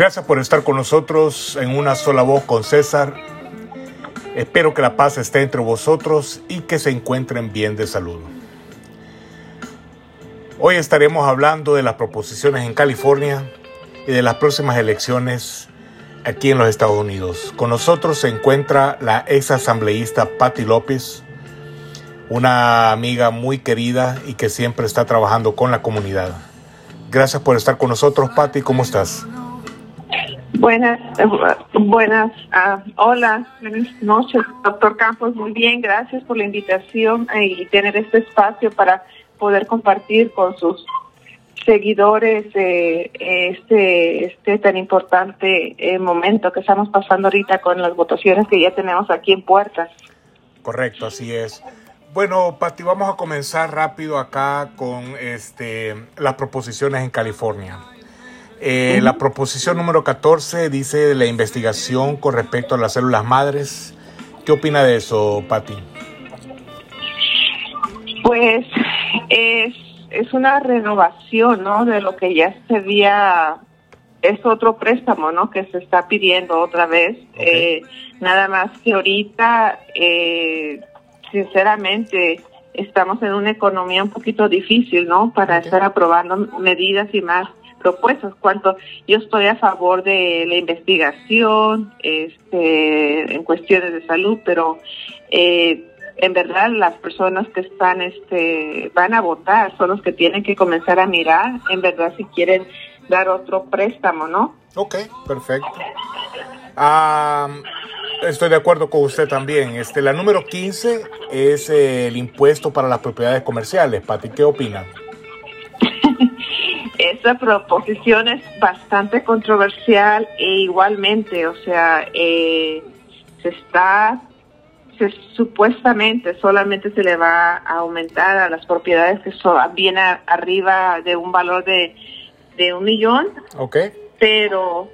Gracias por estar con nosotros en una sola voz con César. Espero que la paz esté entre vosotros y que se encuentren bien de salud. Hoy estaremos hablando de las proposiciones en California y de las próximas elecciones aquí en los Estados Unidos. Con nosotros se encuentra la ex asambleísta Patti López, una amiga muy querida y que siempre está trabajando con la comunidad. Gracias por estar con nosotros, Patti. ¿Cómo estás? Buenas, eh, buenas, uh, hola, buenas noches, doctor Campos. Muy bien, gracias por la invitación y tener este espacio para poder compartir con sus seguidores eh, este este tan importante eh, momento que estamos pasando ahorita con las votaciones que ya tenemos aquí en puertas. Correcto, así es. Bueno, Pati, vamos a comenzar rápido acá con este las proposiciones en California. Eh, la proposición número 14 dice la investigación con respecto a las células madres. ¿Qué opina de eso, Pati? Pues es, es una renovación, ¿no? De lo que ya se había, es otro préstamo, ¿no? Que se está pidiendo otra vez. Eh, nada más que ahorita, eh, sinceramente, estamos en una economía un poquito difícil, ¿no? Para estar aprobando medidas y más propuestas. Cuanto yo estoy a favor de la investigación, este, en cuestiones de salud, pero eh, en verdad las personas que están este van a votar son los que tienen que comenzar a mirar en verdad si quieren dar otro préstamo, ¿no? Ok, perfecto. Estoy de acuerdo con usted también. Este, la número 15 es el impuesto para las propiedades comerciales. Pati, ¿qué opina? Esa proposición es bastante controversial e igualmente, o sea, eh, se está supuestamente solamente se le va a aumentar a las propiedades que son, viene arriba de un valor de, de un millón. Ok. Pero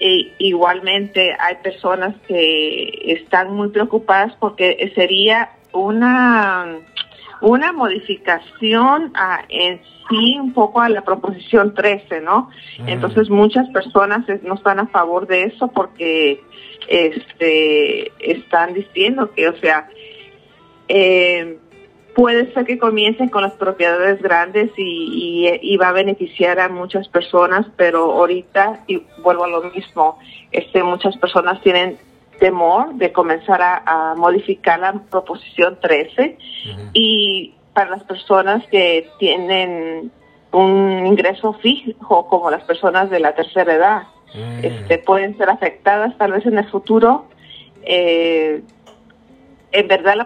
eh, igualmente hay personas que están muy preocupadas porque sería una una modificación a, en sí un poco a la proposición 13, ¿no? Entonces muchas personas no están a favor de eso porque este están diciendo que, o sea, eh, puede ser que comiencen con las propiedades grandes y, y, va a beneficiar a muchas personas, pero ahorita, y vuelvo a lo mismo, este, muchas personas tienen temor de comenzar a, modificar la proposición 13 y para las personas que tienen un ingreso fijo, como las personas de la tercera edad, mm. este, pueden ser afectadas tal vez en el futuro. Eh, en verdad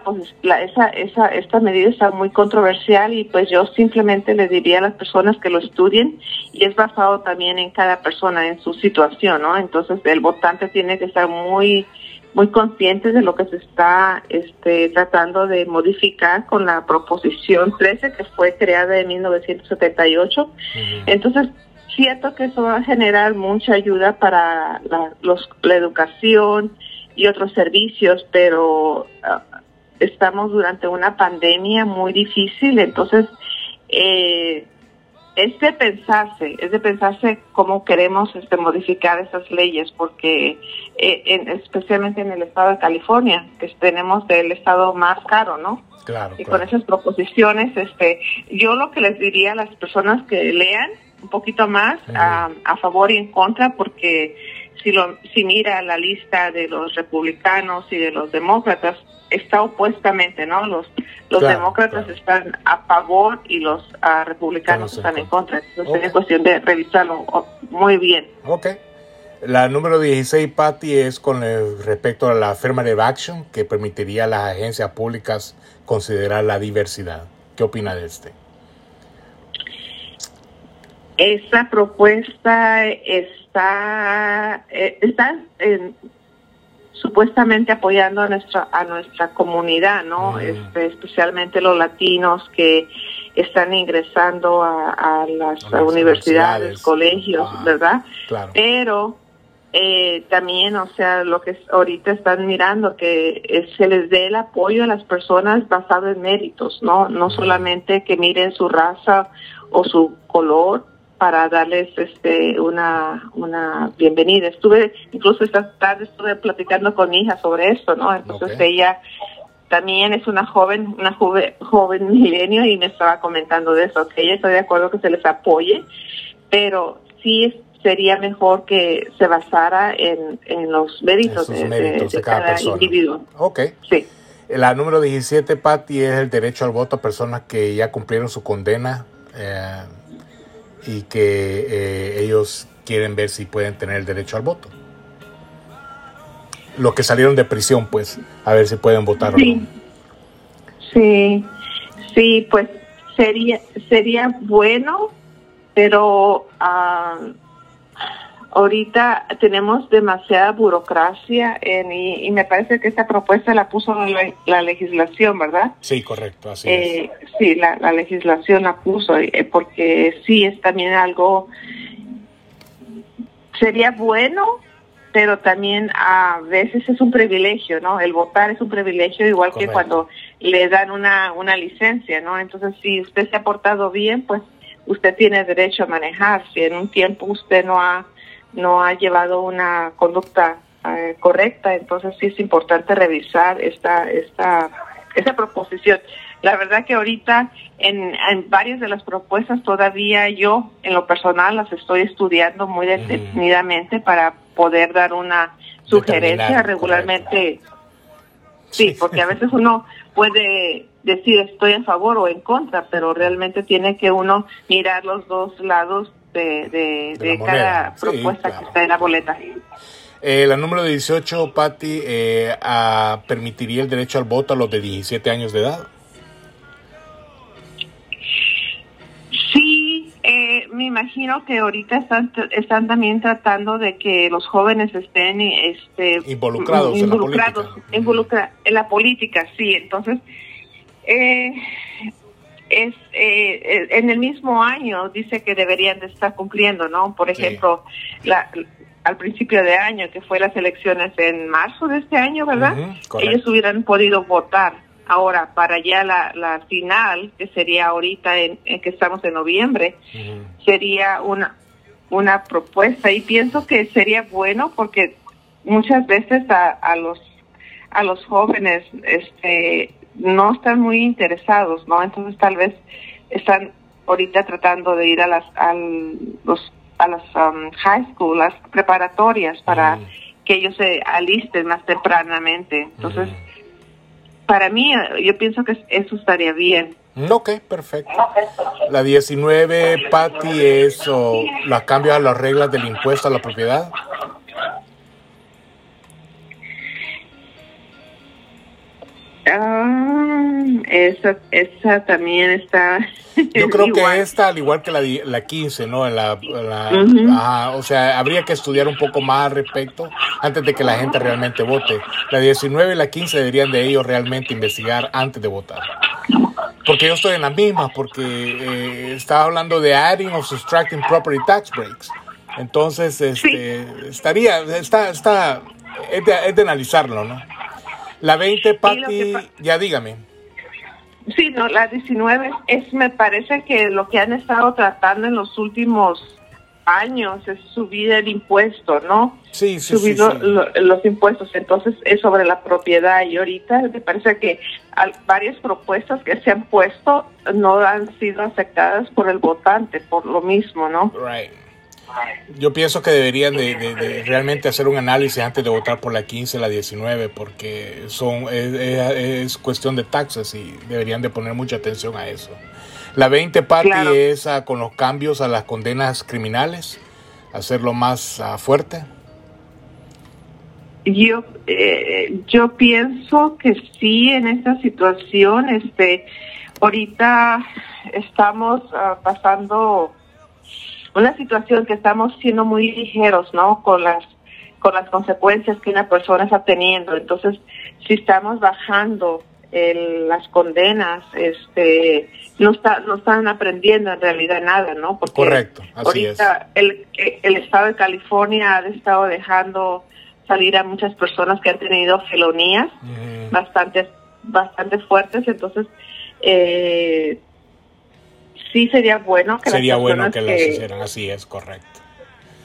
la, esa, esa, esta medida está muy controversial y pues yo simplemente le diría a las personas que lo estudien y es basado también en cada persona, en su situación, ¿no? Entonces el votante tiene que estar muy muy consciente de lo que se está este, tratando de modificar con la proposición 13 que fue creada en 1978. Entonces, cierto que eso va a generar mucha ayuda para la, los, la educación, y otros servicios, pero ah, estamos durante una pandemia muy difícil, entonces eh, es de pensarse, es de pensarse cómo queremos este, modificar esas leyes, porque eh, en, especialmente en el estado de California, que tenemos el estado más caro, ¿no? Claro, y con esas proposiciones, este, yo lo que les diría a las personas que lean un poquito más a, a favor y en contra, porque si, lo, si mira la lista de los republicanos y de los demócratas, está opuestamente, ¿no? Los, los demócratas están a favor y los uh, republicanos están en contra. Entonces es cuestión de revisarlo oh, muy bien. Ok. La número 16, Patty, es con respecto a la affirmative action que permitiría a las agencias públicas considerar la diversidad. ¿Qué opina de este? Esa propuesta está, eh, está supuestamente apoyando a nuestra a nuestra comunidad, ¿no? Mm. Este, especialmente los latinos que están ingresando a, las, universidades, colegios, ah, ¿verdad? Pero eh, también, o sea, lo que ahorita están mirando que se les dé el apoyo a las personas basado en méritos, ¿no? No mm. solamente que miren su raza o su color, para darles este una una bienvenida. Estuve incluso esta tarde estuve platicando con mi hija sobre esto, ¿no? Entonces ella también es una joven, una joven, joven milenio y me estaba comentando de eso, que ella está de acuerdo que se les apoye, pero sí sería mejor que se basara en, en los méritos, de, cada, individuo. Ok. Sí. La número 17, Patti, es el derecho al voto a personas que ya cumplieron su condena eh, y que eh, ellos quieren ver si pueden tener el derecho al voto. Los que salieron de prisión, pues, a ver si pueden votar sí. Sí, sí, pues sería, sería bueno, pero ah, ahorita tenemos demasiada burocracia en, y, me parece que esta propuesta la puso la, legislación, ¿verdad? Sí, correcto, así es. Eh, sí, la, legislación la puso, eh, porque sí es también algo, sería bueno, pero también a veces es un privilegio, ¿no? El votar es un privilegio, igual que cuando le dan una, una licencia, ¿no? Entonces, si usted se ha portado bien, pues usted tiene derecho a manejar. Si en un tiempo usted no ha no ha llevado una conducta eh, correcta, entonces sí es importante revisar esta, esta, esta proposición. La verdad que ahorita en, en, varias de las propuestas todavía yo en lo personal las estoy estudiando muy detenidamente para poder dar una sugerencia regularmente. Sí, porque a veces uno puede decir estoy a favor o en contra, pero realmente tiene que uno mirar los dos lados de, cada propuesta que está en la boleta. Eh, la número 18, Patti, eh, permitiría el derecho al voto a los de 17 años de edad. Sí, eh, me imagino que ahorita están, están también tratando de que los jóvenes estén este, involucrados, en la política. en la política, sí. Entonces, eh, es eh, en el mismo año dice que deberían de estar cumpliendo, ¿no? Por ejemplo, la, al principio de año, que fue las elecciones en marzo de este año, ¿verdad? Ellos hubieran podido votar. Ahora, para ya la, la final, que sería ahorita en, que estamos en noviembre, sería una, una propuesta y pienso que sería bueno porque muchas veces a, a los a los jóvenes este no están muy interesados, ¿no? Entonces tal vez están ahorita tratando de ir a las a los a las um, high school, las preparatorias para mm. que ellos se alisten más tempranamente. Entonces, mm. para mí yo pienso que eso estaría bien. Ok, perfecto. La 19, Patty, es o la cambio a las reglas del impuesto a la propiedad. Ah, esa, esa también está. Yo creo que esta, al igual que la, la 15, ¿no? La, la o sea, habría que estudiar un poco más al respecto antes de que la gente realmente vote. La 19 y la 15 deberían de ellos realmente investigar antes de votar. Porque yo estoy en la misma, porque eh, estaba hablando de adding o subtracting property tax breaks. Entonces, este, estaría, está, está, es de, es de analizarlo, ¿no? La 20, Patti, ya dígame. Sí, no, la 19 es, me parece que lo que han estado tratando en los últimos años es subir el impuesto, ¿no? Sí, sí, subir los impuestos, entonces es sobre la propiedad y ahorita me parece que varias propuestas que se han puesto no han sido aceptadas por el votante, por lo mismo, ¿no? Right. Yo pienso que deberían de, realmente hacer un análisis antes de votar por la 15, la 19, porque son es, cuestión de taxas y deberían de poner mucha atención a eso. La 20 parte es con los cambios a las condenas criminales, hacerlo más ah, fuerte. Yo eh, yo pienso que sí en esta situación, este, ahorita estamos ah, pasando una situación que estamos siendo muy ligeros, ¿no? Con las con las consecuencias que una persona está teniendo. Entonces, si estamos bajando las condenas, este, no está, no están aprendiendo en realidad nada, ¿no? Porque Correcto, así ahorita El, el estado de California ha estado dejando salir a muchas personas que han tenido felonías bastante, bastante fuertes, entonces eh, sí sería bueno que sería bueno que, las hicieran, así es, correcto.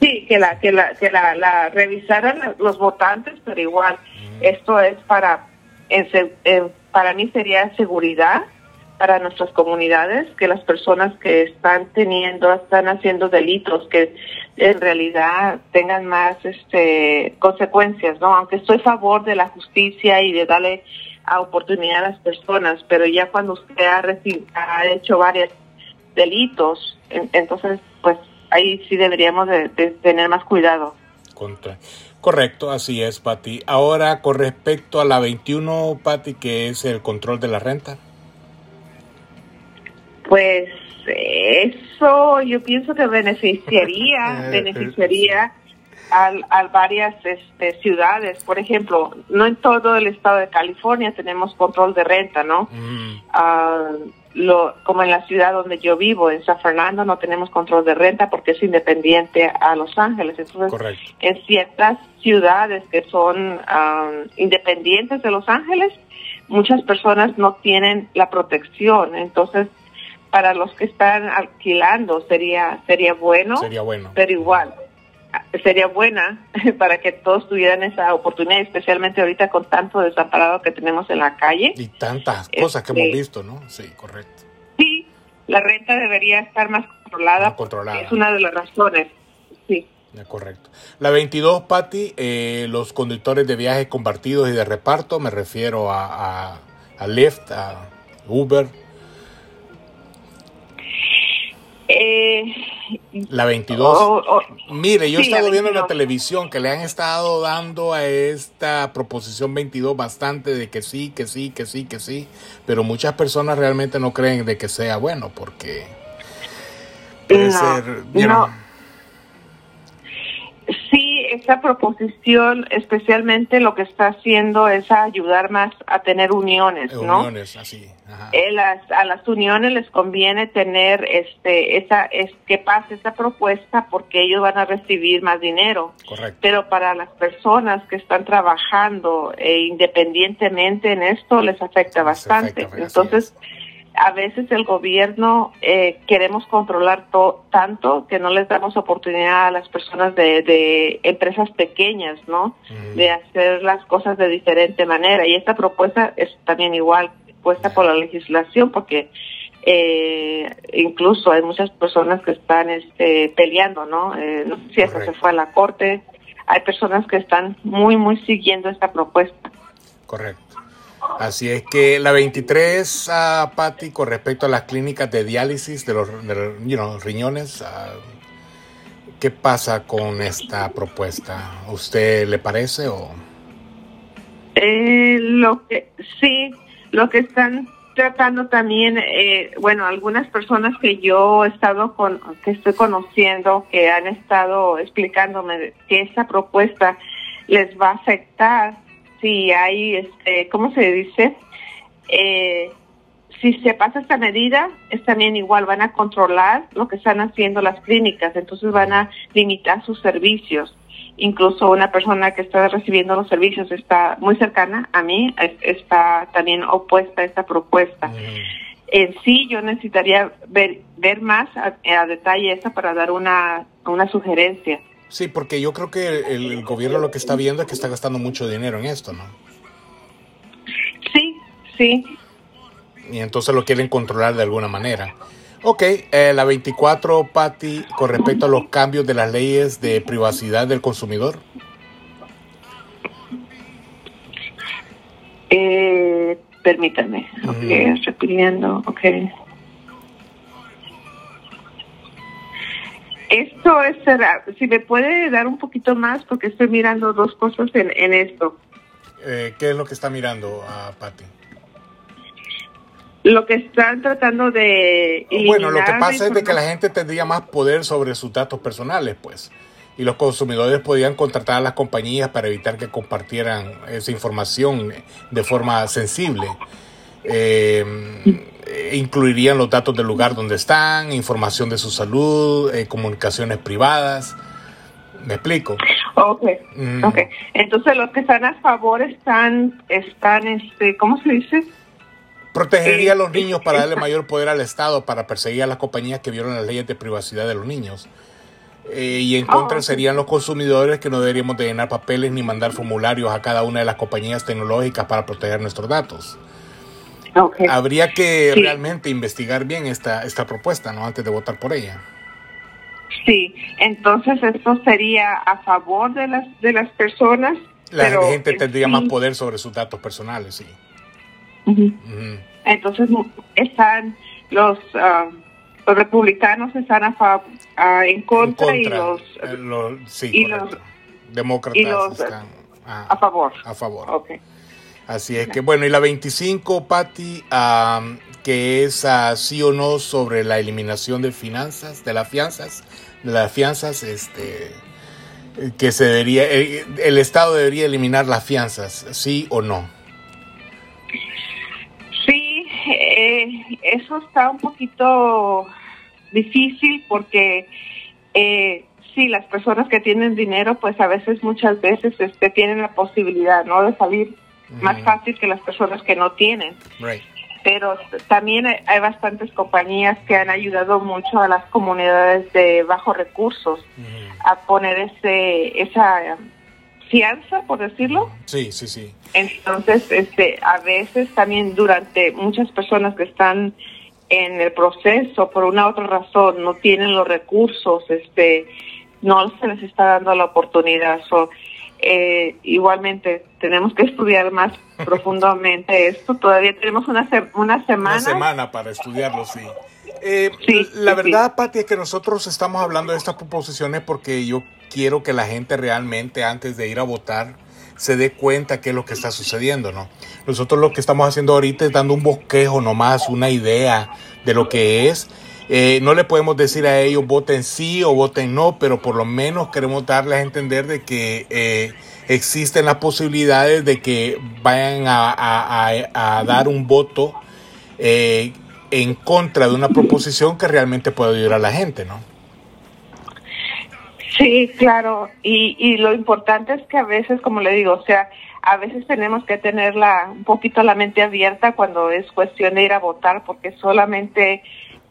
Sí, que la que la que la, revisaran los votantes, pero igual esto es para para mí sería seguridad para nuestras comunidades, que las personas que están teniendo, están haciendo delitos, que en realidad tengan más este, consecuencias, ¿no? Aunque estoy a favor de la justicia y de darle a oportunidad a las personas, pero ya cuando usted ha, ha hecho varios delitos, entonces, pues ahí sí deberíamos de, tener más cuidado. Correcto, así es, Pati. Ahora, con respecto a la 21, Pati, que es el control de la renta. Pues eso yo pienso que beneficiaría, beneficiaría a, varias este, ciudades. Por ejemplo, no en todo el estado de California tenemos control de renta, ¿no? Mm. Ah, lo, como en la ciudad donde yo vivo, en San Fernando, no tenemos control de renta porque es independiente a Los Ángeles. Entonces, en ciertas ciudades que son ah, independientes de Los Ángeles, muchas personas no tienen la protección. Entonces, para los que están alquilando sería sería bueno, sería bueno. pero igual sería buena para que todos tuvieran esa oportunidad, especialmente ahorita con tanto desamparado que tenemos en la calle. Y tantas cosas que hemos este, visto, ¿no? Sí, correcto. Sí, la renta debería estar más controlada. controlada. Es una de las razones, sí. correcto. La 22, Patti, eh, los conductores de viajes compartidos y de reparto, me refiero a, a, a Lyft, a Uber, Eh, la 22. Mire, yo he estado viendo en la televisión que le han estado dando a esta proposición 22 bastante de que sí, que sí, que sí, que sí, pero muchas personas realmente no creen de que sea bueno porque puede ser... Sí, esta proposición especialmente lo que está haciendo es ayudar más a tener uniones, ¿no? Uniones, así. Eh, a las uniones les conviene tener este esa es que pase esa propuesta porque ellos van a recibir más dinero. Correcto. Pero para las personas que están trabajando eh, independientemente en esto les afecta bastante. Entonces, a veces el gobierno eh, queremos controlar tanto que no les damos oportunidad a las personas de, de empresas pequeñas, ¿no? De hacer las cosas de diferente manera. Y esta propuesta es también igual puesta por la legislación porque eh, incluso hay muchas personas que están este, peleando, ¿no? Eh, no sé si eso se fue a la corte. Hay personas que están muy, muy siguiendo esta propuesta. Correcto. Así es que la 23, uh, Patti, con respecto a las clínicas de diálisis de los, riñones, uh, ¿qué pasa con esta propuesta? ¿Usted le parece o...? Eh, lo que sí, lo que están tratando también, eh, bueno, algunas personas que yo he estado con, que estoy conociendo, que han estado explicándome que esta propuesta les va a afectar si hay, este, ¿cómo se dice? Eh, si se pasa esta medida, es también igual, van a controlar lo que están haciendo las clínicas, entonces van a limitar sus servicios incluso una persona que está recibiendo los servicios está muy cercana a mí, está también opuesta a esta propuesta. Mm. En sí, yo necesitaría ver, ver más a, detalle esa para dar una, una sugerencia. Sí, porque yo creo que el, gobierno lo que está viendo es que está gastando mucho dinero en esto, ¿no? Sí, sí. Y entonces lo quieren controlar de alguna manera. Ok, eh, la 24, Patti, con respecto a los cambios de las leyes de privacidad del consumidor. Eh, permítame, ok, estoy pidiendo, ok. Esto es, si me puede dar un poquito más, porque estoy mirando dos cosas en, en esto. Eh, ¿Qué es lo que está mirando, a ah, Patti? lo que están tratando de bueno lo que pasa es de que la gente tendría más poder sobre sus datos personales pues y los consumidores podían contratar a las compañías para evitar que compartieran esa información de forma sensible eh, incluirían los datos del lugar donde están información de su salud eh, comunicaciones privadas me explico Ok, mm. entonces los que están a favor están están este cómo se dice Protegería a los niños para darle mayor poder al Estado, para perseguir a las compañías que violan las leyes de privacidad de los niños. Eh, y en contra oh, serían los consumidores que no deberíamos de llenar papeles ni mandar formularios a cada una de las compañías tecnológicas para proteger nuestros datos. Habría que realmente investigar bien esta, esta propuesta, ¿no? Antes de votar por ella. Sí, entonces esto sería a favor de las de las personas. La gente tendría más poder sobre sus datos personales, sí. Entonces están los ah, los republicanos están a en, contra y los, eh, sí, demócratas están a, favor. A favor. Así es que bueno, y la 25, Patti, que es sí o no sobre la eliminación de finanzas, de las fianzas, de las fianzas, este, que se debería, el, el Estado debería eliminar las fianzas, sí o no. Sí, eh, eso está un poquito difícil porque eh, sí, las personas que tienen dinero, pues a veces, muchas veces, este, tienen la posibilidad, ¿no? De salir más fácil que las personas que no tienen. Pero también hay, bastantes compañías que han ayudado mucho a las comunidades de bajos recursos a poner ese esa fianza, por decirlo. Sí, sí, sí. Entonces, este, a veces también durante muchas personas que están en el proceso por una otra razón no tienen los recursos, este, no se les está dando la oportunidad. Eh, igualmente tenemos que estudiar más profundamente esto. Todavía tenemos una, una semana. Una semana para estudiarlo, sí. Eh, la verdad, Pati, es que nosotros estamos hablando de estas proposiciones porque yo quiero que la gente realmente antes de ir a votar se dé cuenta qué es lo que está sucediendo, ¿no? Nosotros lo que estamos haciendo ahorita es dando un bosquejo nomás, una idea de lo que es eh, no le podemos decir a ellos voten sí o voten no, pero por lo menos queremos darles a entender de que eh, existen las posibilidades de que vayan a, dar un voto eh, en contra de una proposición que realmente puede ayudar a la gente, ¿no? Sí, claro. Y, y lo importante es que a veces, como le digo, o sea, a veces tenemos que tenerla un poquito la mente abierta cuando es cuestión de ir a votar, porque solamente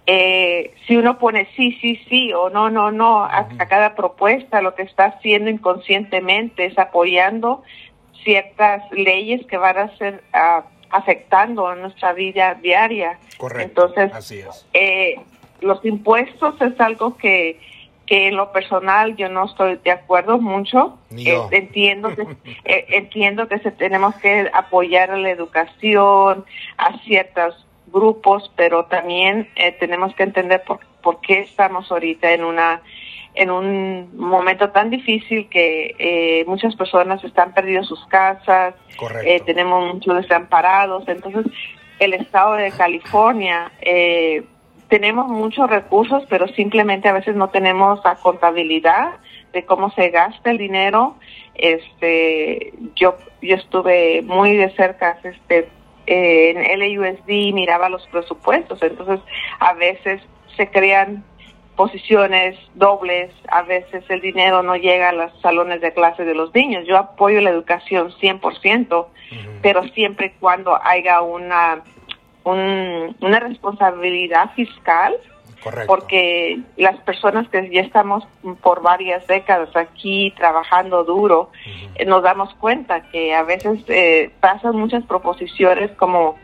eh, si uno pone sí, sí, sí o no, no, no a, cada propuesta, lo que está haciendo inconscientemente es apoyando ciertas leyes que van a ser uh, afectando a nuestra vida diaria. Correcto. Entonces, Así es. Eh, los impuestos es algo que, que en lo personal yo no estoy de acuerdo mucho. Eh, entiendo que, eh, entiendo que se, tenemos que apoyar a la educación, a ciertas grupos, pero también eh, tenemos que entender por, por, qué estamos ahorita en una en un momento tan difícil que eh, muchas personas están perdiendo sus casas, eh, tenemos muchos desamparados, entonces el estado de California eh, tenemos muchos recursos, pero simplemente a veces no tenemos la contabilidad de cómo se gasta el dinero. Este, yo yo estuve muy de cerca este en LAUSD miraba los presupuestos, entonces a veces se crean posiciones dobles, a veces el dinero no llega a los salones de clase de los niños. Yo apoyo la educación 100%, pero siempre y cuando haya una, una responsabilidad fiscal porque las personas que ya estamos por varias décadas aquí trabajando duro, eh, nos damos cuenta que a veces eh, pasan muchas proposiciones como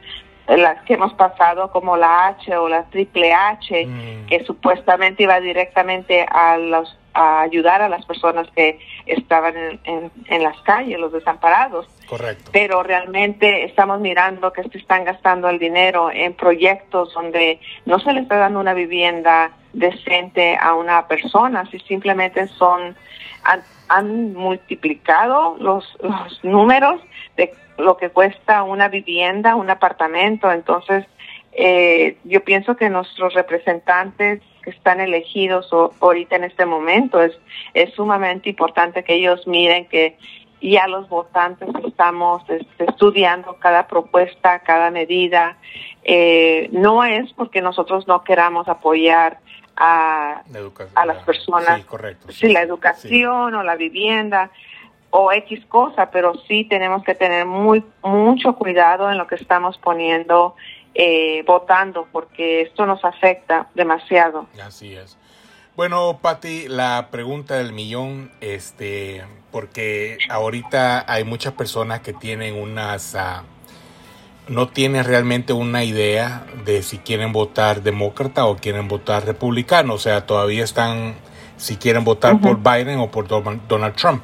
las que hemos pasado, como la H o la triple H, mm. que supuestamente iba directamente a los a ayudar a las personas que estaban en, en, las calles, los desamparados. Correcto. Pero realmente estamos mirando que se están gastando el dinero en proyectos donde no se le está dando una vivienda decente a una persona, si simplemente son han, han multiplicado los, los números de lo que cuesta una vivienda, un apartamento. Entonces, eh, yo pienso que nuestros representantes que están elegidos ahorita en este momento. Es, es sumamente importante que ellos miren que ya los votantes estamos este, estudiando cada propuesta, cada medida. Eh, no es porque nosotros no queramos apoyar a, a las personas, sí, correcto, sí, la educación o la vivienda, o X cosa, pero sí tenemos que tener muy mucho cuidado en lo que estamos poniendo eh, votando porque esto nos afecta demasiado. Así es. Bueno, Patti, la pregunta del millón, este, porque ahorita hay muchas personas que tienen unas, uh, no tienen realmente una idea de si quieren votar demócrata o quieren votar republicano, o sea, todavía están si quieren votar uh -huh. por Biden o por Donald Trump.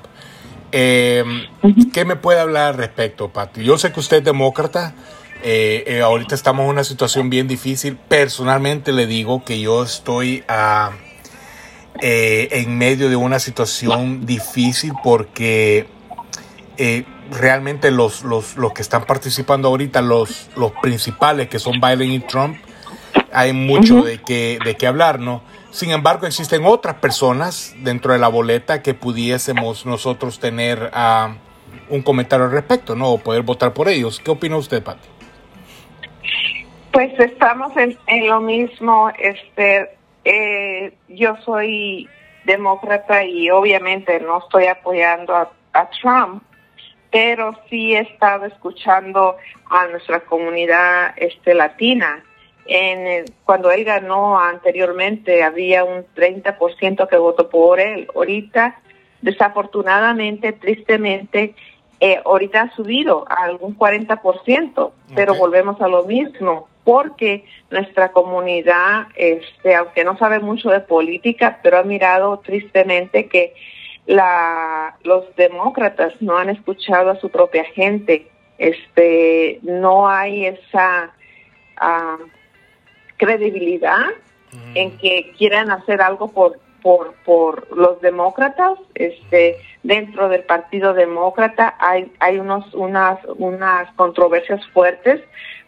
Eh, uh -huh. ¿Qué me puede hablar al respecto, Patti? Yo sé que usted es demócrata, eh, eh, ahorita estamos en una situación bien difícil. Personalmente le digo que yo estoy uh, en medio de una situación difícil porque eh, realmente los, los, los que están participando ahorita, los, los principales que son Biden y Trump, hay mucho uh -huh. de, que, de qué hablar, ¿no? Sin embargo, existen otras personas dentro de la boleta que pudiésemos nosotros tener uh, un comentario al respecto, ¿no? O poder votar por ellos. ¿Qué opina usted, Pati? Pues estamos en, en lo mismo. Este, eh, yo soy demócrata y obviamente no estoy apoyando a, a Trump, pero sí he estado escuchando a nuestra comunidad este, latina. En, cuando él ganó anteriormente había un 30% que votó por él. Ahorita, desafortunadamente, tristemente, eh, ahorita ha subido a algún 40%, pero okay. volvemos a lo mismo, porque nuestra comunidad, este, aunque no sabe mucho de política, pero ha mirado tristemente que la, los demócratas no han escuchado a su propia gente. Este, no hay esa uh, credibilidad mm. en que quieran hacer algo por por por los demócratas este dentro del partido demócrata hay hay unos unas unas controversias fuertes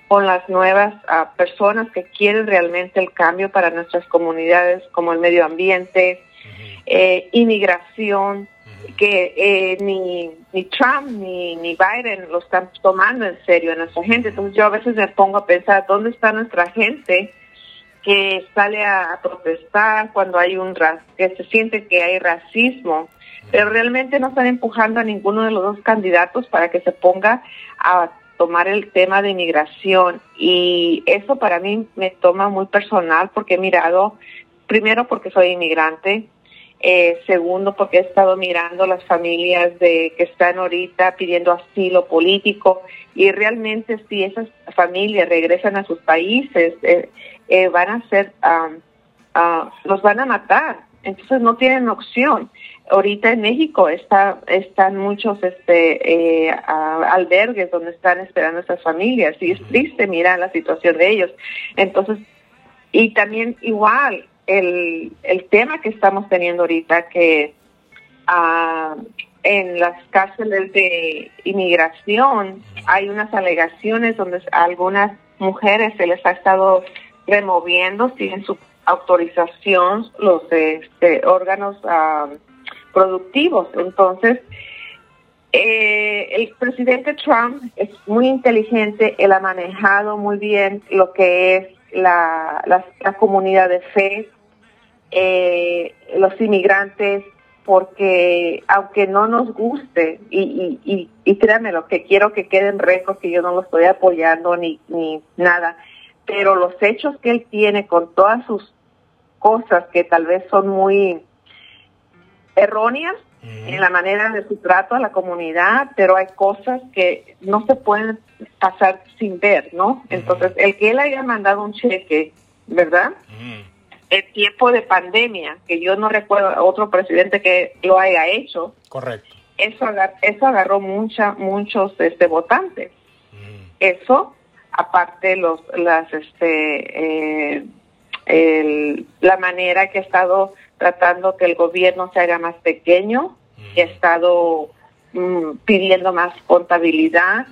con las nuevas uh, personas que quieren realmente el cambio para nuestras comunidades como el medio ambiente uh -huh. eh, inmigración uh -huh. que eh, ni ni Trump ni ni Biden lo están tomando en serio a nuestra gente entonces yo a veces me pongo a pensar dónde está nuestra gente que sale a, protestar cuando hay un que se siente que hay racismo, pero realmente no están empujando a ninguno de los dos candidatos para que se ponga a tomar el tema de inmigración y eso para mí me toma muy personal porque he mirado, primero porque soy inmigrante, eh, segundo porque he estado mirando las familias de que están ahorita pidiendo asilo político y realmente si esas familias regresan a sus países eh, eh, van a ser um, los van a matar. Entonces no tienen opción ahorita en México está están muchos este uh, albergues donde están esperando estas familias y es triste mirar la situación de ellos. Entonces y también igual el, el tema que estamos teniendo ahorita que uh, en las cárceles de inmigración hay unas alegaciones donde a algunas mujeres se les ha estado removiendo sin su autorización los este, órganos uh, productivos. Entonces, eh, el presidente Trump es muy inteligente, él ha manejado muy bien lo que es la, la, comunidad de fe, eh, los inmigrantes, porque aunque no nos guste, y, y, y, y créanme lo que quiero que queden récords, que yo no lo estoy apoyando ni, ni nada, pero los hechos que él tiene con todas sus cosas que tal vez son muy erróneas mm. en la manera de su trato a la comunidad, pero hay cosas que no se pueden pasar sin ver, ¿no? Mm. Entonces, el que él haya mandado un cheque, ¿verdad? Mm el tiempo de pandemia, que yo no recuerdo otro presidente que lo haya hecho. Correcto. Eso, agar eso agarró mucha, muchos este, votantes. Eso, aparte los, las, este, eh, el, la manera que ha estado tratando que el gobierno se haga más pequeño, que ha estado mm, pidiendo más contabilidad.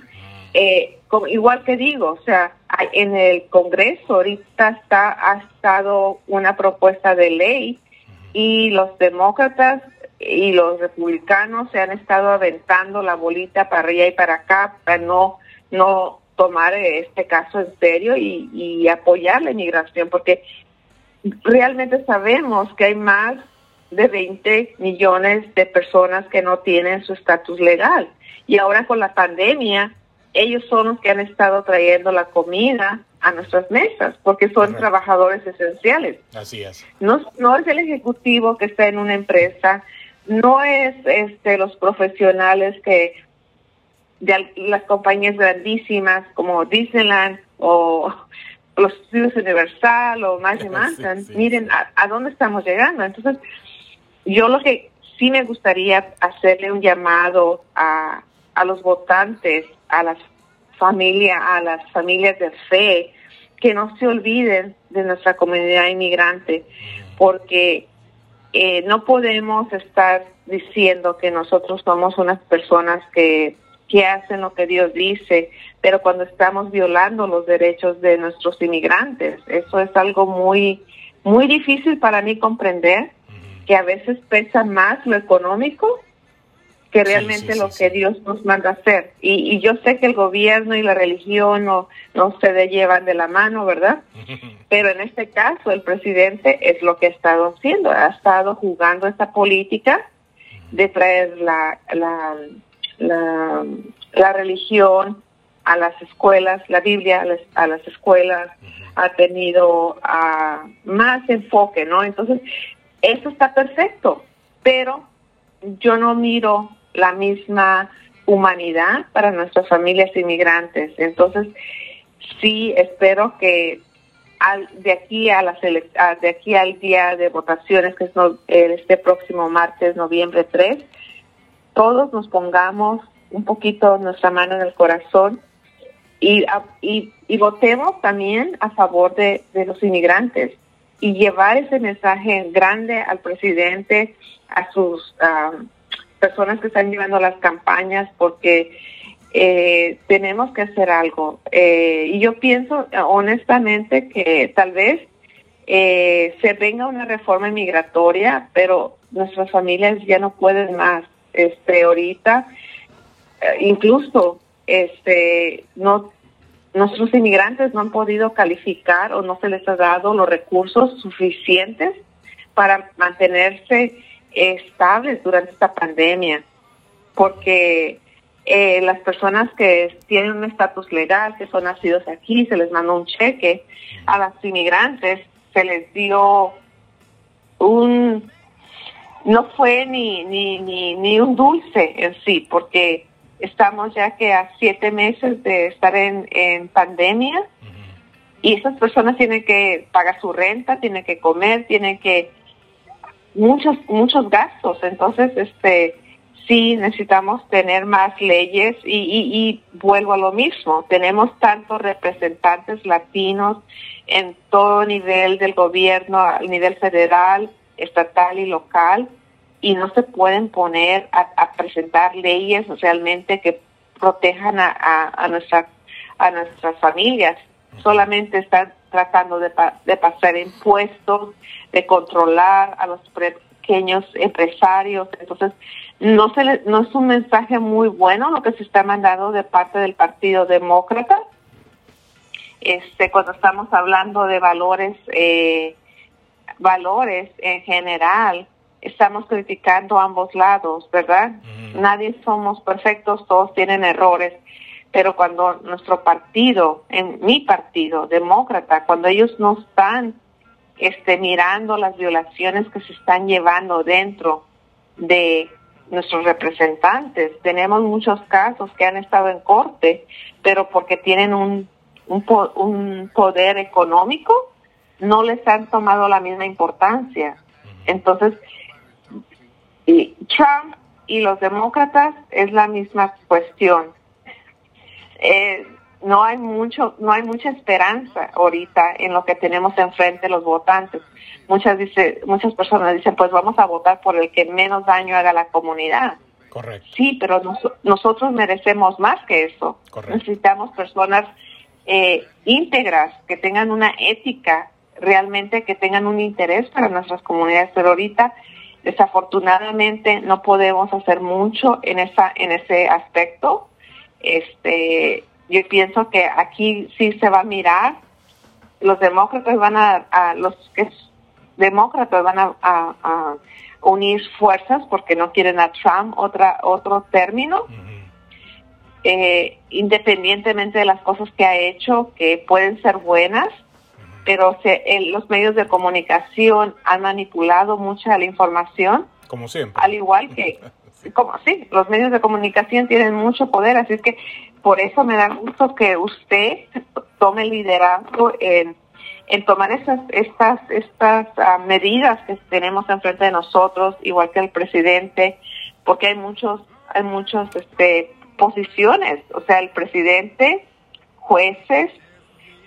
Eh, igual que digo, o sea, en el Congreso ahorita está ha estado una propuesta de ley y los demócratas y los republicanos se han estado aventando la bolita para allá y para acá para no no tomar este caso en serio y, y apoyar la inmigración porque realmente sabemos que hay más de 20 millones de personas que no tienen su estatus legal y ahora con la pandemia ellos son los que han estado trayendo la comida a nuestras mesas, porque son trabajadores esenciales. Así es. No, no es el ejecutivo que está en una empresa, no es este los profesionales que de las compañías grandísimas como Disneyland o los estudios Universal o más y más, miren a, dónde estamos llegando. Entonces, yo lo que sí me gustaría hacerle un llamado a, a los votantes, a las familias, a las familias de fe, que no se olviden de nuestra comunidad inmigrante, porque eh, no podemos estar diciendo que nosotros somos unas personas que que hacen lo que Dios dice, pero cuando estamos violando los derechos de nuestros inmigrantes, eso es algo muy, muy difícil para mí comprender, que a veces pesa más lo económico que realmente lo que Dios nos manda hacer. Y, yo sé que el gobierno y la religión no, no se llevan de la mano, ¿verdad? Pero en este caso el presidente es lo que ha estado haciendo, ha estado jugando esta política de traer la, la la, la religión a las escuelas, la Biblia a las, a las escuelas, ha tenido uh, más enfoque, ¿no? Entonces, eso está perfecto, pero yo no miro la misma humanidad para nuestras familias inmigrantes. Entonces, sí espero que al, de aquí a la de aquí al día de votaciones que es este próximo martes, noviembre 3, todos nos pongamos un poquito nuestra mano en el corazón y, y, votemos también a favor de, los inmigrantes y llevar ese mensaje grande al presidente, a sus personas que están llevando las campañas, porque eh, tenemos que hacer algo. Eh, y yo pienso honestamente que tal vez eh, se venga una reforma migratoria, pero nuestras familias ya no pueden más este ahorita eh, incluso este no nuestros inmigrantes no han podido calificar o no se les ha dado los recursos suficientes para mantenerse estables durante esta pandemia porque eh, las personas que tienen un estatus legal, que son nacidos aquí, se les mandó un cheque. A las inmigrantes se les dio un no fue ni, ni, ni, ni un dulce en sí, porque estamos ya que a siete meses de estar en, en pandemia y esas personas tienen que pagar su renta, tienen que comer, tienen que muchos muchos gastos. Entonces, este sí necesitamos tener más leyes y, y, y vuelvo a lo mismo. Tenemos tantos representantes latinos en todo nivel del gobierno, a nivel federal, estatal y local y no se pueden poner a, presentar leyes realmente que protejan a, a, nuestra, a nuestras familias. Solamente están tratando de, de pasar impuestos, de controlar a los pequeños empresarios. Entonces, no, se no es un mensaje muy bueno lo que se está mandando de parte del Partido Demócrata. Este, cuando estamos hablando de valores eh, valores en general, estamos criticando ambos lados, ¿verdad? Nadie somos perfectos, todos tienen errores, pero cuando nuestro partido, en mi partido, demócrata, cuando ellos no están este, mirando las violaciones que se están llevando dentro de nuestros representantes, tenemos muchos casos que han estado en corte, pero porque tienen un, un, un poder económico, no les han tomado la misma importancia. Entonces, y Trump y los demócratas es la misma cuestión. Eh, no hay mucho, no hay mucha esperanza ahorita en lo que tenemos enfrente los votantes. Muchas dice, muchas personas dicen, pues vamos a votar por el que menos daño haga a la comunidad. Correcto. Sí, pero nosotros merecemos más que eso. Necesitamos personas eh, íntegras que tengan una ética realmente que tengan un interés para nuestras comunidades, pero ahorita desafortunadamente no podemos hacer mucho en esa en ese aspecto. Este, yo pienso que aquí sí se va a mirar. Los demócratas van a, los que demócratas van a, unir fuerzas porque no quieren a Trump otra otro término. Eh, independientemente de las cosas que ha hecho, que pueden ser buenas, pero se, los medios de comunicación han manipulado mucha la información. Como siempre. Al igual que, como sí, los medios de comunicación tienen mucho poder, así que por eso me da gusto que usted tome el liderazgo en, en tomar estas, estas, estas ah, medidas que tenemos enfrente de nosotros, igual que el presidente, porque hay muchos, hay muchos, este, posiciones, o sea, el presidente, jueces,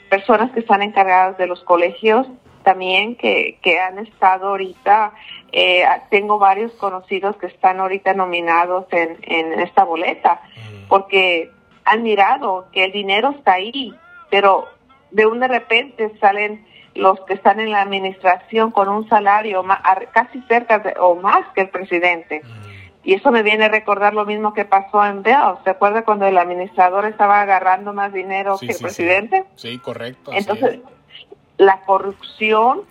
personas que están encargadas de los colegios también que, que han estado ahorita, eh, tengo varios conocidos que están ahorita nominados en, en esta boleta, mm. porque han mirado que el dinero está ahí, pero de un de repente salen los que están en la administración con un salario casi cerca o más que el presidente. Y eso me viene a recordar lo mismo que pasó en Bell. ¿Se acuerda cuando el administrador estaba agarrando más dinero que el presidente? Sí, correcto. Entonces, la corrupción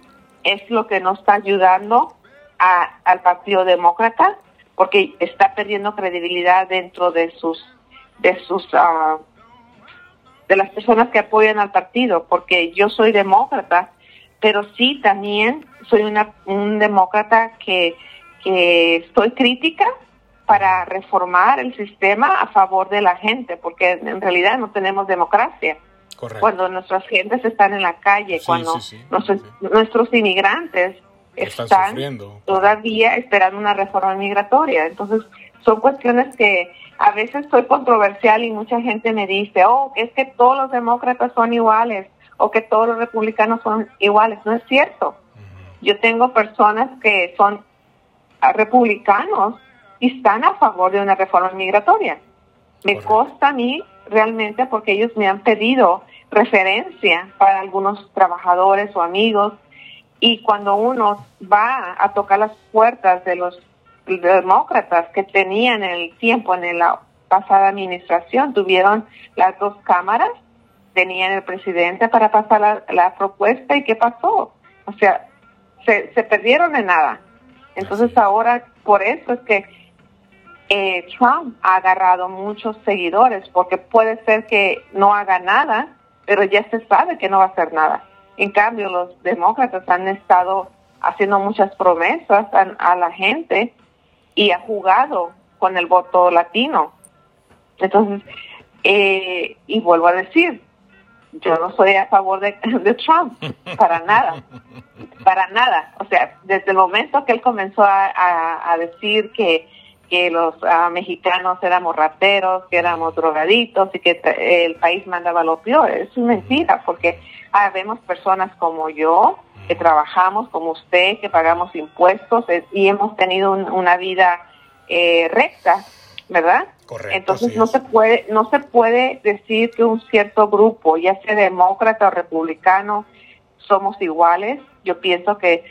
es lo que no está ayudando a, al Partido Demócrata porque está perdiendo credibilidad dentro de sus de sus uh, de las personas que apoyan al partido porque yo soy demócrata pero sí también soy una un demócrata que que estoy crítica para reformar el sistema a favor de la gente, porque en realidad no tenemos democracia. Cuando nuestras gentes están en la calle, cuando nuestros, inmigrantes están, todavía esperando una reforma migratoria. Entonces, son cuestiones que a veces soy controversial y mucha gente me dice, oh, es que todos los demócratas son iguales o que todos los republicanos son iguales. No es cierto. Yo tengo personas que son republicanos están a favor de una reforma migratoria. Me consta a mí realmente porque ellos me han pedido referencia para algunos trabajadores o amigos y cuando uno va a tocar las puertas de los demócratas que tenían el tiempo en la pasada administración, tuvieron las dos cámaras, tenían el presidente para pasar la, propuesta y ¿qué pasó? O sea, se, se perdieron en nada. Entonces ahora por eso es que eh, Trump ha agarrado muchos seguidores porque puede ser que no haga nada, pero ya se sabe que no va a hacer nada. En cambio, los demócratas han estado haciendo muchas promesas a, la gente y ha jugado con el voto latino. Entonces, eh, y vuelvo a decir, yo no soy a favor de, Trump, para nada, para nada. O sea, desde el momento que él comenzó a decir que que los ah, mexicanos éramos rateros, que éramos drogaditos y que el país mandaba lo peor. Es mentira, porque habemos personas como yo, que trabajamos como usted, que pagamos impuestos eh, y hemos tenido una vida eh, recta, ¿verdad? Correcto, Entonces no se puede no se puede decir que un cierto grupo, ya sea demócrata o republicano, somos iguales. Yo pienso que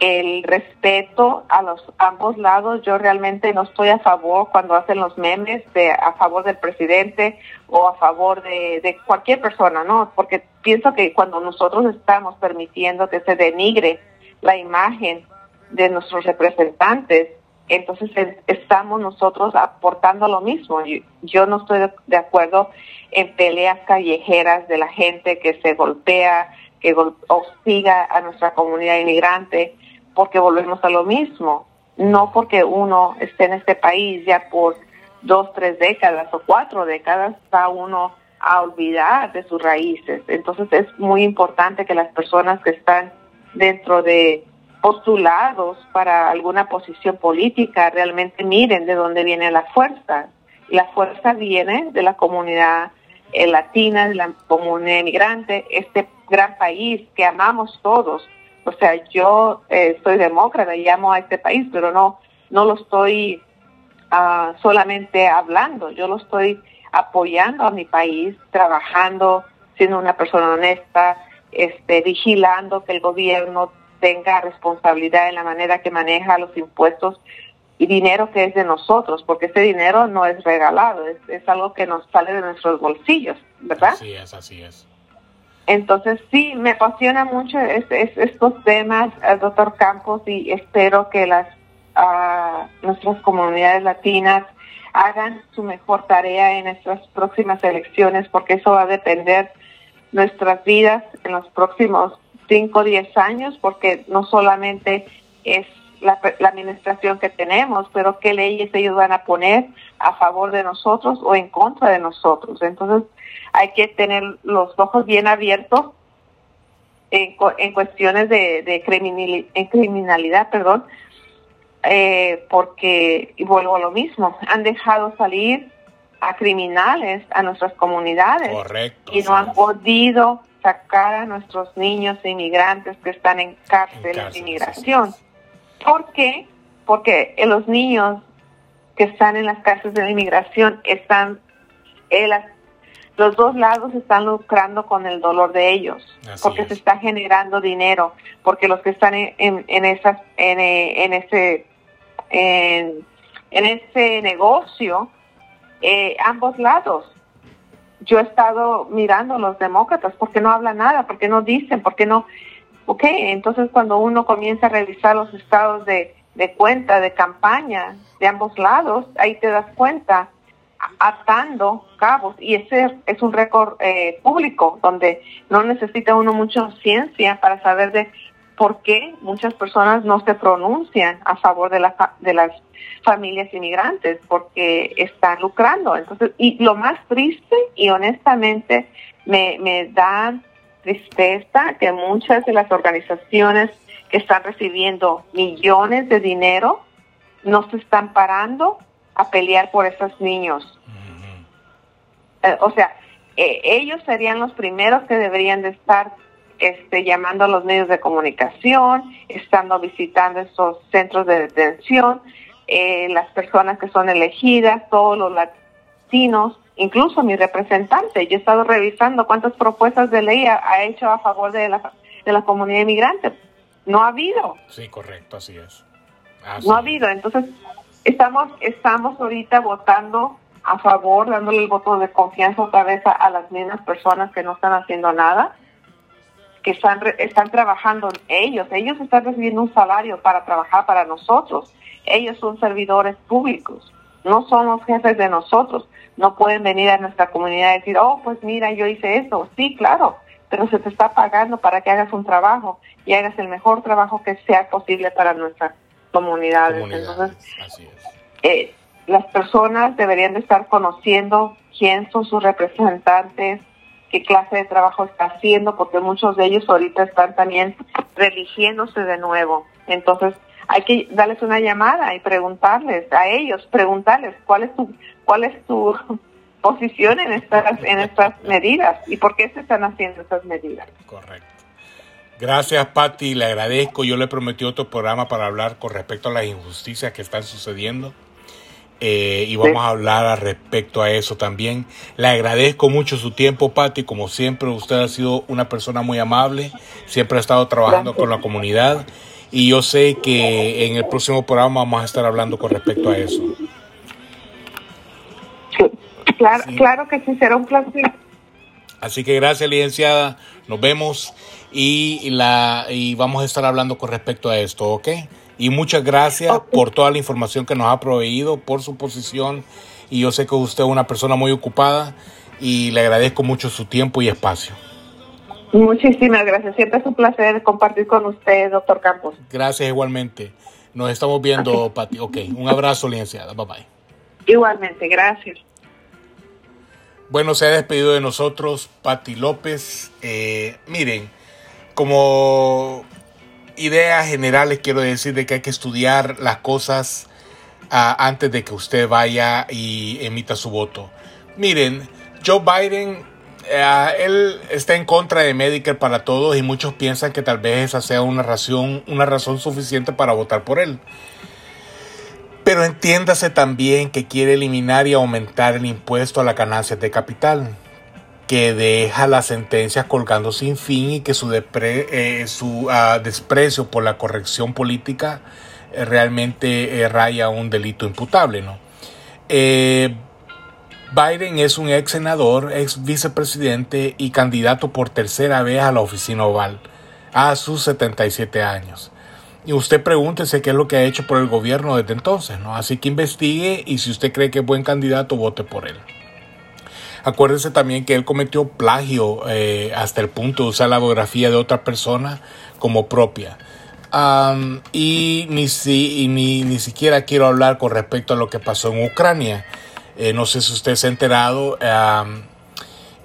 el respeto a los ambos lados. Yo realmente no estoy a favor cuando hacen los memes de a favor del presidente o a favor de, de cualquier persona, ¿no? Porque pienso que cuando nosotros estamos permitiendo que se denigre la imagen de nuestros representantes, entonces estamos nosotros aportando lo mismo. Yo, no estoy de acuerdo en peleas callejeras de la gente que se golpea, que hostiga a nuestra comunidad inmigrante porque volvemos a lo mismo, no porque uno esté en este país ya por dos, tres décadas o cuatro décadas, va uno a olvidar de sus raíces. Entonces es muy importante que las personas que están dentro de postulados para alguna posición política realmente miren de dónde viene la fuerza. La fuerza viene de la comunidad eh, latina, de la comunidad inmigrante, este gran país que amamos todos o sea, yo eh, soy demócrata y amo a este país, pero no, no lo estoy ah, solamente hablando, yo lo estoy apoyando a mi país, trabajando, siendo una persona honesta, este, vigilando que el gobierno tenga responsabilidad en la manera que maneja los impuestos y dinero que es de nosotros, porque ese dinero no es regalado, es, es algo que nos sale de nuestros bolsillos, ¿verdad? Así es, así es. Entonces sí, me apasiona mucho estos temas, eh, doctor Campos, y espero que las uh, nuestras comunidades latinas hagan su mejor tarea en nuestras próximas elecciones, porque eso va a depender nuestras vidas en los próximos 5 o 10 años, porque no solamente es la, administración que tenemos, pero qué leyes ellos van a poner a favor de nosotros o en contra de nosotros. Entonces hay que tener los ojos bien abiertos en, en cuestiones de, de criminalidad, perdón, eh, porque, y vuelvo a lo mismo, han dejado salir a criminales a nuestras comunidades y no han podido sacar a nuestros niños inmigrantes que están en cárceles de inmigración. ¿Por qué? Porque los niños que están en las cárceles de inmigración están, eh, los dos lados están lucrando con el dolor de ellos, porque se está generando dinero, porque los que están en, en, esas, en, eh, en ese, en, en ese negocio, eh, ambos lados. Yo he estado mirando a los demócratas, porque no hablan nada, porque no dicen, porque no, Ok, entonces cuando uno comienza a revisar los estados de, cuenta, de campaña de ambos lados, ahí te das cuenta atando cabos y ese es un récord eh, público donde no necesita uno mucha ciencia para saber de por qué muchas personas no se pronuncian a favor de, la, de las familias inmigrantes porque están lucrando. Entonces, y lo más triste y honestamente me, me da tristeza que muchas de las organizaciones que están recibiendo millones de dinero no se están parando a pelear por esos niños. Eh, o sea, eh, ellos serían los primeros que deberían de estar este, llamando a los medios de comunicación, estando visitando esos centros de detención, eh, las personas que son elegidas, todos los latinos, incluso mi representante, yo he estado revisando cuántas propuestas de ley ha, hecho a favor de la, de la comunidad inmigrante. No ha habido. Sí, correcto, así es. no ha habido. Entonces, estamos, estamos ahorita votando a favor, dándole el voto de confianza otra vez a, las mismas personas que no están haciendo nada, que están, están trabajando ellos. Ellos están recibiendo un salario para trabajar para nosotros. Ellos son servidores públicos, no son los jefes de nosotros no pueden venir a nuestra comunidad y decir, oh, pues mira, yo hice eso. Sí, claro, pero se te está pagando para que hagas un trabajo y hagas el mejor trabajo que sea posible para nuestras comunidades. Entonces, eh, las personas deberían de estar conociendo quién son sus representantes, qué clase de trabajo está haciendo, porque muchos de ellos ahorita están también religiéndose de nuevo. Entonces, hay que darles una llamada y preguntarles a ellos, preguntarles cuál es tu, cuál es tu posición en estas, en estas medidas y por qué se están haciendo estas medidas. Correcto. Gracias, Patti. Le agradezco. Yo le prometí otro programa para hablar con respecto a las injusticias que están sucediendo. Eh, y vamos a hablar al respecto a eso también. Le agradezco mucho su tiempo, Patti. Como siempre, usted ha sido una persona muy amable. Siempre ha estado trabajando con la comunidad y yo sé que en el próximo programa vamos a estar hablando con respecto a eso. Claro, claro que sí, será un placer. Así que gracias, licenciada. Nos vemos y, la, y vamos a estar hablando con respecto a esto, ¿ok? Y muchas gracias por toda la información que nos ha proveído, por su posición. Y yo sé que usted es una persona muy ocupada y le agradezco mucho su tiempo y espacio. Muchísimas gracias. Siempre es un placer compartir con usted, doctor Campos. Gracias igualmente. Nos estamos viendo, Pati. Ok, un abrazo, licenciada. Bye bye. Igualmente, gracias. Bueno, se ha despedido de nosotros Pati López. Eh, miren, como ideas generales quiero decir de que hay que estudiar las cosas ah, antes de que usted vaya y emita su voto. Miren, Joe Biden eh, él está en contra de Medicare para todos y muchos piensan que tal vez esa sea una razón, una razón suficiente para votar por él. Pero entiéndase también que quiere eliminar y aumentar el impuesto a las ganancias de capital, que deja las sentencias colgando sin fin y que su, eh, su ah, desprecio por la corrección política eh, realmente raya un delito imputable. ¿no? Biden es un ex senador, ex vicepresidente y candidato por tercera vez a la oficina oval a sus 77 años. Y usted pregúntese qué es lo que ha hecho por el gobierno desde entonces, ¿no? Así que investigue y si usted cree que es buen candidato, vote por él. Acuérdese también que él cometió plagio eh, hasta el punto de usar la biografía de otra persona como propia. y ni, si, ni, ni, siquiera quiero hablar con respecto a lo que pasó en Ucrania. Eh, no sé si usted se ha enterado.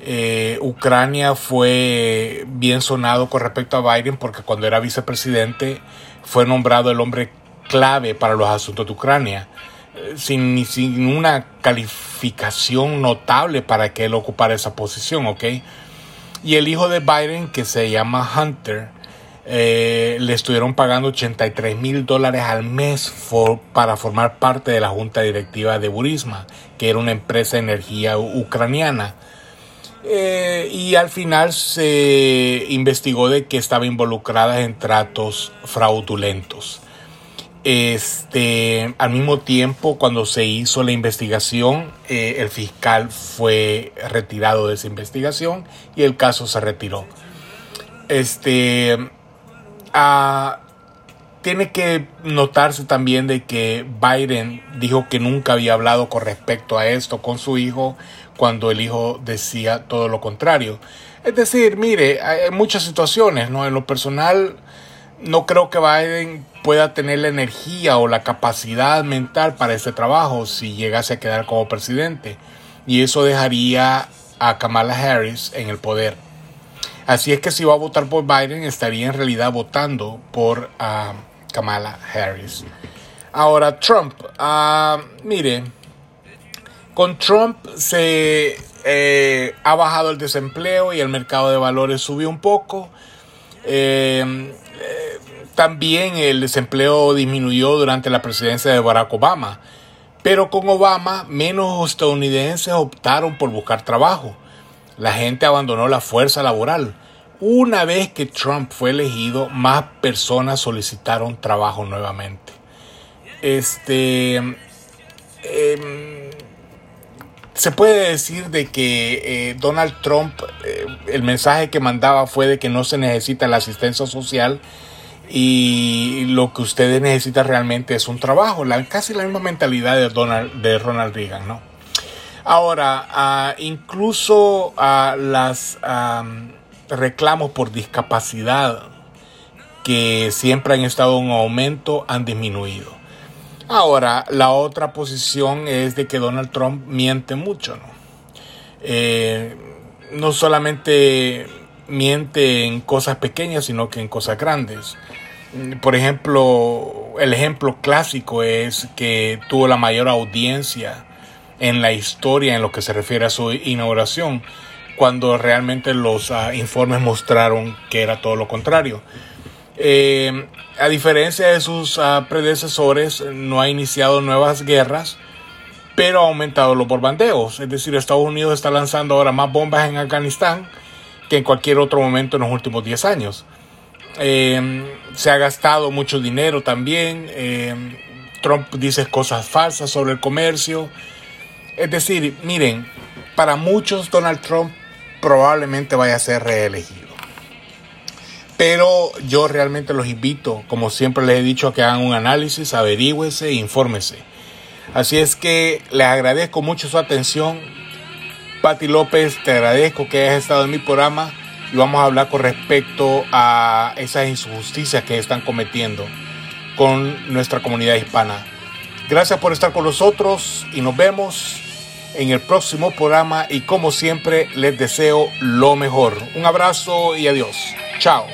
Eh, Ucrania fue bien sonado con respecto a Biden porque cuando era vicepresidente fue nombrado el hombre clave para los asuntos de Ucrania, sin, sin una calificación notable para que él ocupara esa posición, ¿ok? Y el hijo de Biden, que se llama Hunter, eh, le estuvieron pagando 83 mil dólares al mes para formar parte de la junta directiva de Burisma, que era una empresa de energía ucraniana. Eh, y al final se investigó de que estaba involucrada en tratos fraudulentos. Este, al mismo tiempo, cuando se hizo la investigación, eh, el fiscal fue retirado de esa investigación y el caso se retiró. Este, ah, tiene que notarse también de que Biden dijo que nunca había hablado con respecto a esto con su hijo cuando el hijo decía todo lo contrario. Es decir, mire, hay muchas situaciones, ¿no? En lo personal, no creo que Biden pueda tener la energía o la capacidad mental para ese trabajo si llegase a quedar como presidente. Y eso dejaría a Kamala Harris en el poder. Así es que si va a votar por Biden, estaría en realidad votando por ah, Kamala Harris. Ahora, Trump. Uh, mire, con Trump se eh, ha bajado el desempleo y el mercado de valores subió un poco. Eh, también el desempleo disminuyó durante la presidencia de Barack Obama. Pero con Obama menos estadounidenses optaron por buscar trabajo. La gente abandonó la fuerza laboral. Una vez que Trump fue elegido, más personas solicitaron trabajo nuevamente. Este. Em, se puede decir de que eh, Donald Trump, eh, el mensaje que mandaba fue de que no se necesita la asistencia social y lo que ustedes necesitan realmente es un trabajo, casi la misma mentalidad de, Donald, de Ronald Reagan, ¿no? Ahora, ah, incluso uh, las reclamos por discapacidad que siempre han estado en aumento han disminuido. Ahora, la otra posición es de que Donald Trump miente mucho, ¿no? Eh, no solamente miente en cosas pequeñas, sino que en cosas grandes. Por ejemplo, el ejemplo clásico es que tuvo la mayor audiencia en la historia en lo que se refiere a su inauguración, cuando realmente los ah, informes mostraron que era todo lo contrario. Eh, a diferencia de sus ah, predecesores, no ha iniciado nuevas guerras, pero ha aumentado los bombardeos. Es decir, Estados Unidos está lanzando ahora más bombas en Afganistán en cualquier otro momento en los últimos 10 años. Eh, se ha gastado mucho dinero también. Eh, Trump dice cosas falsas sobre el comercio. Es decir, miren, para muchos Donald Trump probablemente vaya a ser reelegido. Pero yo realmente los invito, como siempre les he dicho, a que hagan un análisis, averígüese e infórmese. Así es que les agradezco mucho su atención. Pati López, te agradezco que hayas estado en mi programa y vamos a hablar con respecto a esas injusticias que están cometiendo con nuestra comunidad hispana. Gracias por estar con nosotros y nos vemos en el próximo programa y como siempre les deseo lo mejor. Un abrazo y adiós. Chao.